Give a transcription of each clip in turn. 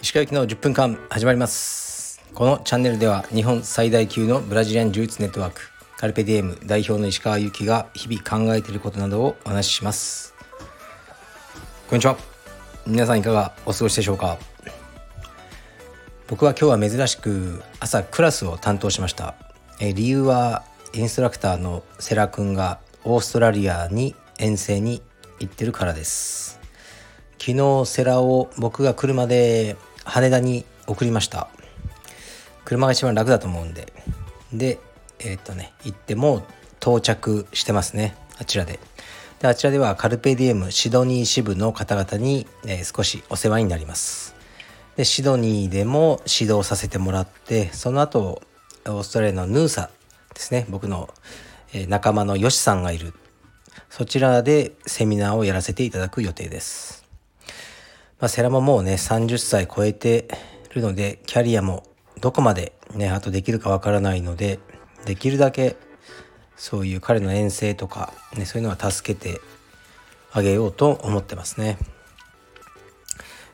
石川行きの10分間始まります。このチャンネルでは日本最大級のブラジリアン柔術ネットワークカルペディエム代表の石川由紀が日々考えていることなどをお話しします。こんにちは。皆さんいかがお過ごしでしょうか？僕は今日は珍しく朝クラスを担当しました。え理由はインストラクターのセラ君がオーストラリアに遠征に行ってるからです。昨日セラを僕が車で羽田に送りました。車が一番楽だと思うんで。でえー、っとね行っても到着してますね。あちらで。であちらではカルペディエムシドニー支部の方々に、えー、少しお世話になります。でシドニーでも指導させてもらってその後オーストラリアのヌーサですね。僕の仲間のヨシさんがいる。そちらでセミナーをやらせていただく予定です、まあ、セラももうね30歳超えてるのでキャリアもどこまでねあとできるかわからないのでできるだけそういう彼の遠征とか、ね、そういうのは助けてあげようと思ってますね。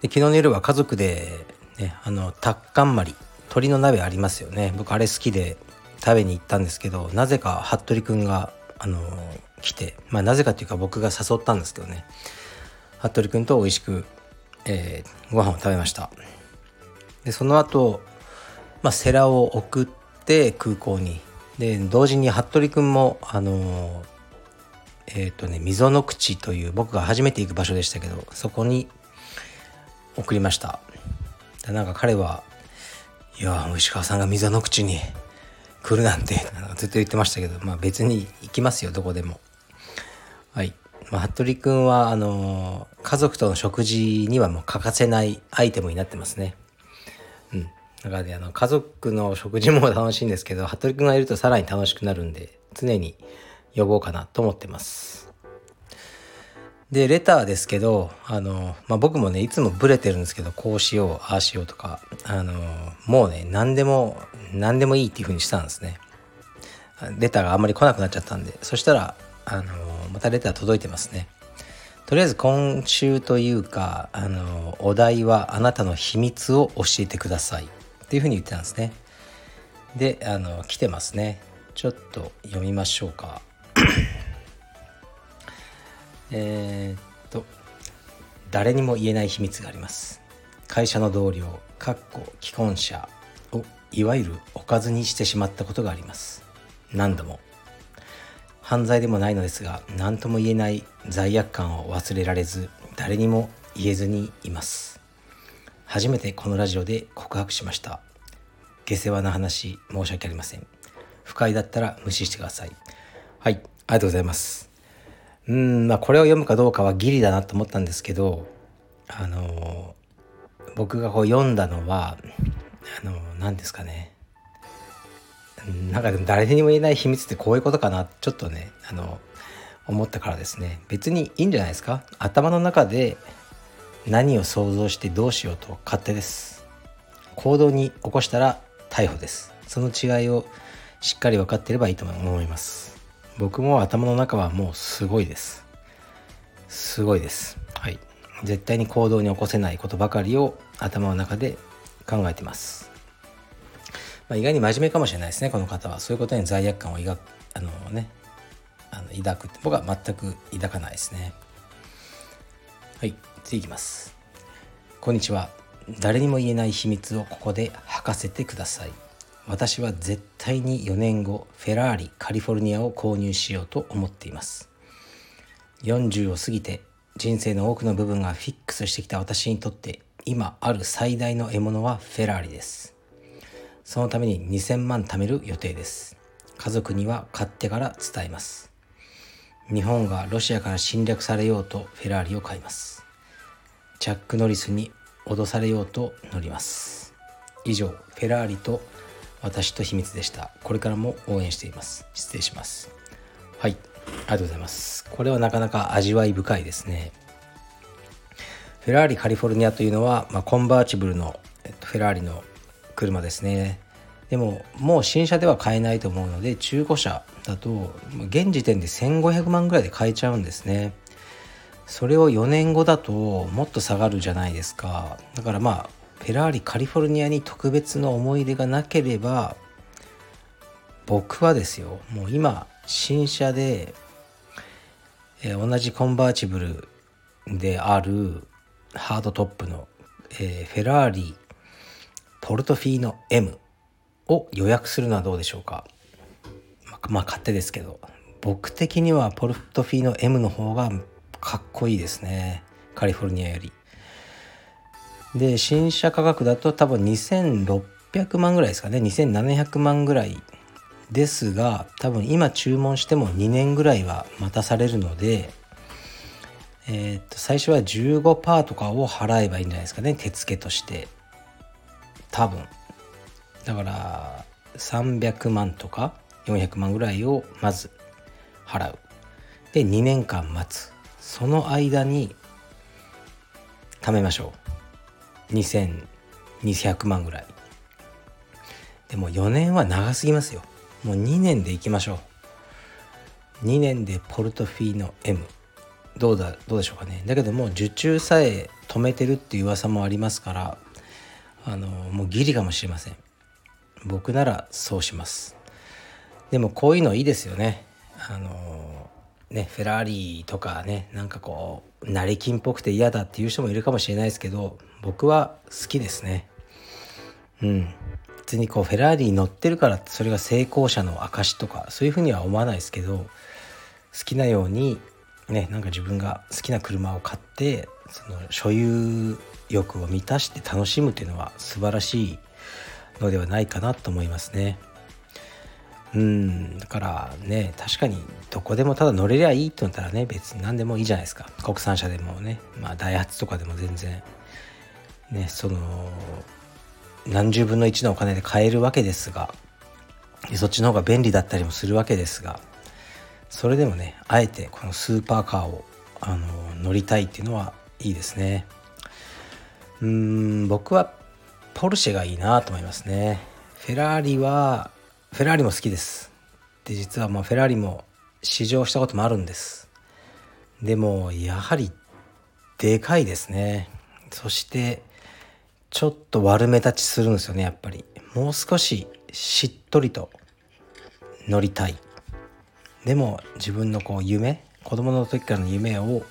で昨日の夜は家族で、ね、あのタッカンマリ鶏の鍋ありますよね。僕あれ好きで食べに行ったんですけどなぜか服部くんがあの来てまあなぜかっていうか僕が誘ったんですけどね。服部くんと美味しく、えー、ご飯を食べました。でその後、まあセラを送って空港に。で同時に服部くんもあのえっ、ー、とね溝の口という僕が初めて行く場所でしたけどそこに送りました。でなんか彼はいや石川さんが溝の口に来るなんて ずっと言ってましたけど、まあ、別に行きますよどこでも。はい。まあ、服部君はあの家族との食事にはもう欠かせないアイテムになってますね。うん。だからねあの家族の食事も楽しいんですけど服部君がいるとさらに楽しくなるんで常に呼ぼうかなと思ってます。で、レターですけど、あの、まあ、僕もね、いつもブレてるんですけど、こうしよう、ああしようとか、あの、もうね、何でも、何でもいいっていう風にしたんですね。レターがあんまり来なくなっちゃったんで、そしたら、あの、またレター届いてますね。とりあえず今週というか、あの、お題はあなたの秘密を教えてくださいっていう風に言ってたんですね。で、あの、来てますね。ちょっと読みましょうか。え、っと誰にも言えない秘密があります会社の同僚かっこ既婚者いわゆるおかずにしてしまったことがあります。何度も。犯罪でもないのですが何とも言えない罪悪感を忘れられず誰にも言えずにいます。初めてこのラジオで告白しました。下世話な話申し訳ありません。不快だったら無視してください。はいありがとうございます。うんまあこれを読むかどうかはギリだなと思ったんですけどあの僕がこう読んだのはあの何ですかね。なんか誰にも言えない秘密ってこういうことかな。ちょっとねあの思ったからですね。別にいいんじゃないですか。頭の中で何を想像してどうしようと勝手です。行動に起こしたら逮捕です。その違いをしっかり分かってればいいと思います。僕も頭の中はもうすごいです。すごいです。はい。絶対に行動に起こせないことばかりを頭の中で考えてます、まあ、意外に真面目かもしれないですねこの方は。そういうことに罪悪感を抱くあのねあの抱くって僕は全く抱かないですね。はい次いきます。こんにちは。誰にも言えない秘密をここで吐かせてください。私は絶対に4年後フェラーリカリフォルニアを購入しようと思っています。40を過ぎて人生の多くの部分がフィックスしてきた私にとって今ある最大の獲物はフェラーリです。そのために2000万貯める予定です。家族には買ってから伝えます。日本がロシアから侵略されようとフェラーリを買います。チャック・ノリスに脅されようと乗ります。以上フェラーリと私と秘密でした。これからも応援しています。失礼します。はいありがとうございます。これはなかなか味わい深いですね。フェラーリカリフォルニアというのは、まあ、コンバーチブルの、えっと、フェラーリの車ですね。でももう新車では買えないと思うので中古車だと現時点で1500万ぐらいで買えちゃうんですね。それを4年後だともっと下がるじゃないですか。だからまあフェラーリカリフォルニアに特別の思い出がなければ僕はですよもう今新車で、えー、同じコンバーチブルであるハードトップの、えー、フェラーリポルトフィーノ M を予約するのはどうでしょうか？ままあ勝手ですけど。僕的にはポルトフィーノ M の方がかっこいいですね。カリフォルニアより。で新車価格だと多分2600万ぐらいですかね。2700万ぐらいですが多分今注文しても2年ぐらいは待たされるのでえー、っと最初は15%とかを払えばいいんじゃないですかね。手付けとして。多分。だから300万とか400万ぐらいをまず払う。で2年間待つ。その間に貯めましょう。2200万ぐらい。でも4年は長すぎますよ。もう2年でいきましょう。2年でポルトフィーノ M どうだどうでしょうかね。だけどもう受注さえ止めてるっていう噂もありますからあのもうギリかもしれません。僕ならそうします。でもこういうのいいですよね。あのねフェラーリとかねなんかこう成金っぽくて嫌だっていう人もいるかもしれないですけど僕は好きですね。うん。別にこうフェラーリに乗ってるからそれが成功者の証とかそういうふうには思わないですけど好きなようにねなんか自分が好きな車を買ってその所有欲を満たして楽しむっていうのは素晴らしいのではないかなと思いますね。うんだからね確かにどこでもただ乗れりゃいいってなったらね別に何でもいいじゃないですか国産車でもねまあダイハツとかでも全然ねその何十分の1のお金で買えるわけですがそっちの方が便利だったりもするわけですがそれでもねあえてこのスーパーカーをあの乗りたいっていうのはいいですね。うん僕はポルシェがいいなと思いますね。フェラーリはフェラーリも好きです。で実はまあフェラーリも試乗したこともあるんです。でもやはりでかいですね。そしてちょっと悪目立ちするんですよねやっぱり。もう少ししっとりと乗りたい。でも自分のこう夢子供の時からの夢を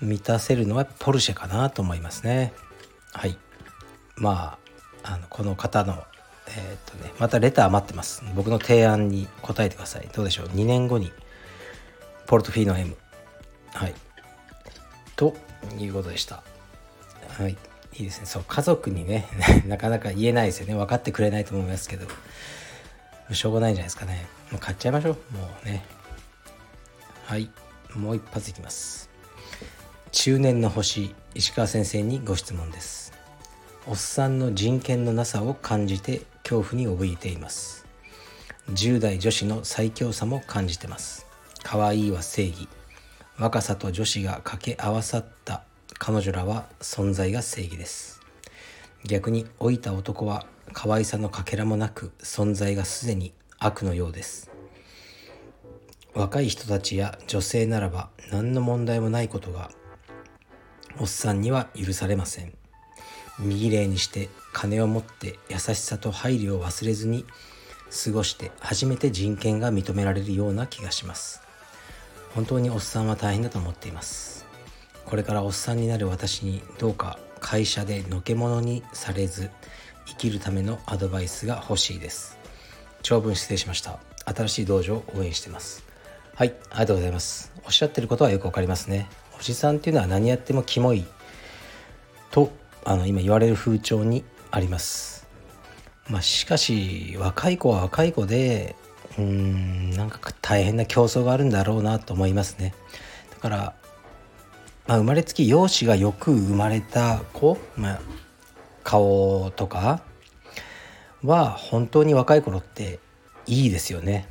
満たせるのはポルシェかなと思いますね。はい。まああのこの方のえー、っとねまたレター待ってます。僕の提案に答えてください。どうでしょう？2年後にポルトフィーノ M はい。ということでした。はい。いいですね。そう家族にね なかなか言えないですよね。分かってくれないと思いますけど。しょうがないんじゃないですかね。もう買っちゃいましょう。もうね。はい。もう一発いきます。中年の星石川先生にご質問です。おっさんの人権のなさを感じて恐怖に怯えています。10代女子の最強さも感じてます。可愛いは正義。若さと女子が掛け合わさった彼女らは存在が正義です。逆に老いた男は可愛さのかけらもなく存在がすでに悪のようです。若い人たちや女性ならば何の問題もないことがおっさんには許されません。右霊にして金を持って優しさと配慮を忘れずに過ごして初めて人権が認められるような気がします。本当におっさんは大変だと思っています。これからおっさんになる私にどうか会社でのけ者にされず生きるためのアドバイスが欲しいです。長文失礼しました。新しい道場を応援してます。はいありがとうございます。おっしゃってることはよくわかりますね。おじさんっていうのは何やってもキモい。とあの今言われる風潮にあります。まあしかし若い子は若い子でうーんなんか大変な競争があるんだろうなと思いますね。だから、まあ、生まれつき容姿がよく生まれた子、まあ、顔とかは本当に若い頃っていいですよね。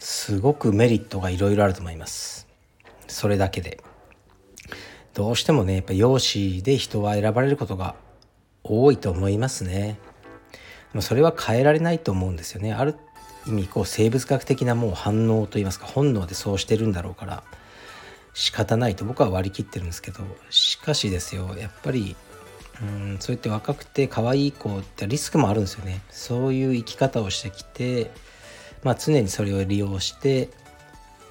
すごくメリットがいろいろあると思います。それだけで。どうしてもねやっぱ容姿で人は選ばれることが多いと思いますね。それは変えられないと思うんですよね。ある意味こう生物学的なもう反応といいますか本能でそうしてるんだろうから仕方ないと僕は割り切ってるんですけどしかしですよやっぱりうんそうやって若くて可愛い子ってリスクもあるんですよねそういう生き方をしてきて、まあ、常にそれを利用して、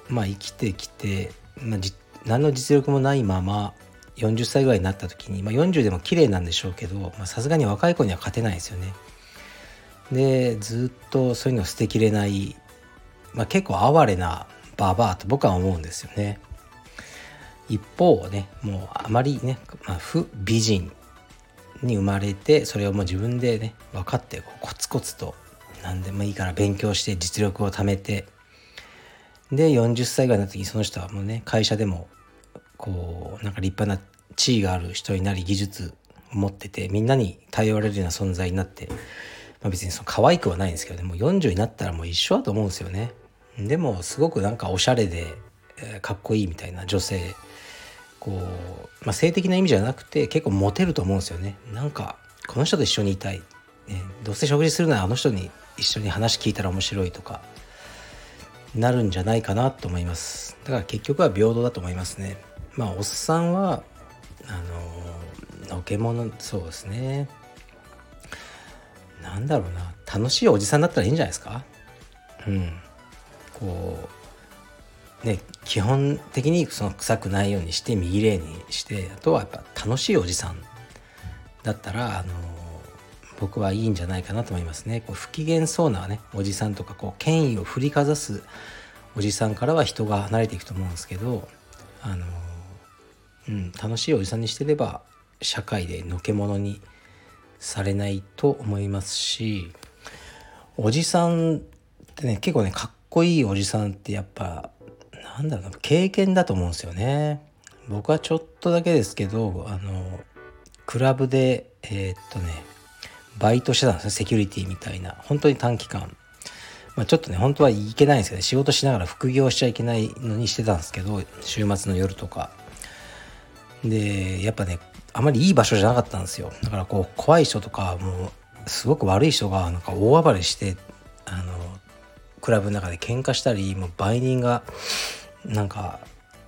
まあ、生きてきて、まあ、何の実力もないまま40歳ぐらいになった時に、まあ、40でも綺麗なんでしょうけどさすがに若い子には勝てないですよね。でずっとそういうのを捨てきれない、まあ、結構哀れなババアと僕は思うんですよね。一方ねもうあまりね、まあ、不美人に生まれてそれをもう自分でね分かってこうコツコツと何でもいいから勉強して実力を貯めてで40歳ぐらいの時その人はもうね会社でもこうなんか立派な地位がある人になり技術持っててみんなに頼られるような存在になって、まあ、別にその可愛くはないんですけどねもう40になったらもう一緒だと思うんですよね。でもすごくなんかおしゃれで、え、かっこいいみたいな女性こう、まあ、性的な意味じゃなくて結構モテると思うんですよね。なんかこの人と一緒にいたい、ね、どうせ食事するならあの人に一緒に話聞いたら面白いとかなるんじゃないかなと思います。だから結局は平等だと思いますね。まあおっさんはあののけものそうですね。なんだろうな。楽しいおじさんだったらいいんじゃないですか？うん。こうね、基本的にその臭くないようにして右霊にしてあとはやっぱ楽しいおじさんだったらあの僕はいいんじゃないかなと思いますね。こう不機嫌そうなねおじさんとかこう権威を振りかざすおじさんからは人が離れていくと思うんですけどあの、うん、楽しいおじさんにしてれば社会でのけ者にされないと思いますしおじさんってね結構ねかっこいいおじさんってやっぱなんだろうな経験だと思うんですよね。僕はちょっとだけですけどあのクラブでえー、っとねバイトしてたんですね。セキュリティみたいな。本当に短期間。まあ、ちょっとね本当はいけないんですけど、ね、仕事しながら副業しちゃいけないのにしてたんですけど週末の夜とか。でやっぱねあまりいい場所じゃなかったんですよ。だからこう怖い人とかもうすごく悪い人がなんか大暴れしてあのクラブの中で喧嘩したりもう売人がなんか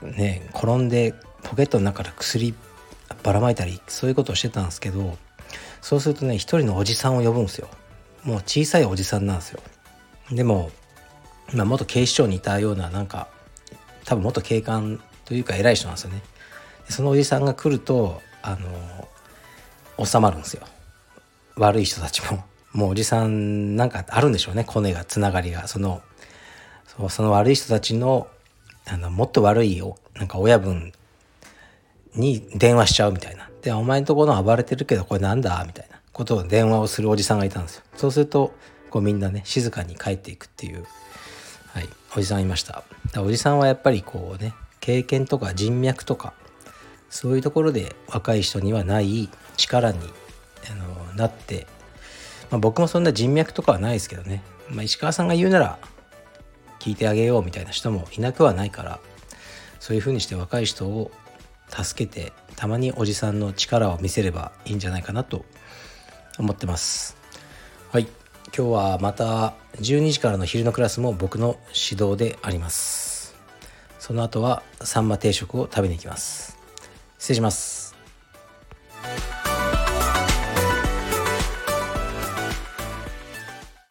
ね転んでポケットの中から薬ばらまいたりそういうことをしてたんですけどそうするとね一人のおじさんを呼ぶんですよ。もう小さいおじさんなんですよ。でも、まあ、元警視庁にいたようななんか多分元警官というか偉い人なんですよね。そのおじさんが来るとあの収まるんですよ。悪い人たちも。もうおじさんなんかあるんでしょうね。コネがつながりが。そのその悪い人たちのあのもっと悪いよなんか親分に電話しちゃうみたいな。で、お前んとこの暴れてるけどこれなんだ？みたいなことを電話をするおじさんがいたんですよ。そうすると、こうみんなね、静かに帰っていくっていう、はい、おじさんいました。だおじさんはやっぱりこうね、経験とか人脈とか、そういうところで若い人にはない力にあのなって、まあ、僕もそんな人脈とかはないですけどね、まあ、石川さんが言うなら聞いてあげようみたいな人もいなくはないからそういうふうにして若い人を助けてたまにおじさんの力を見せればいいんじゃないかなと思ってます。はい。今日はまた12時からの昼のクラスも僕の指導であります。その後はサンマ定食を食べに行きます。失礼します。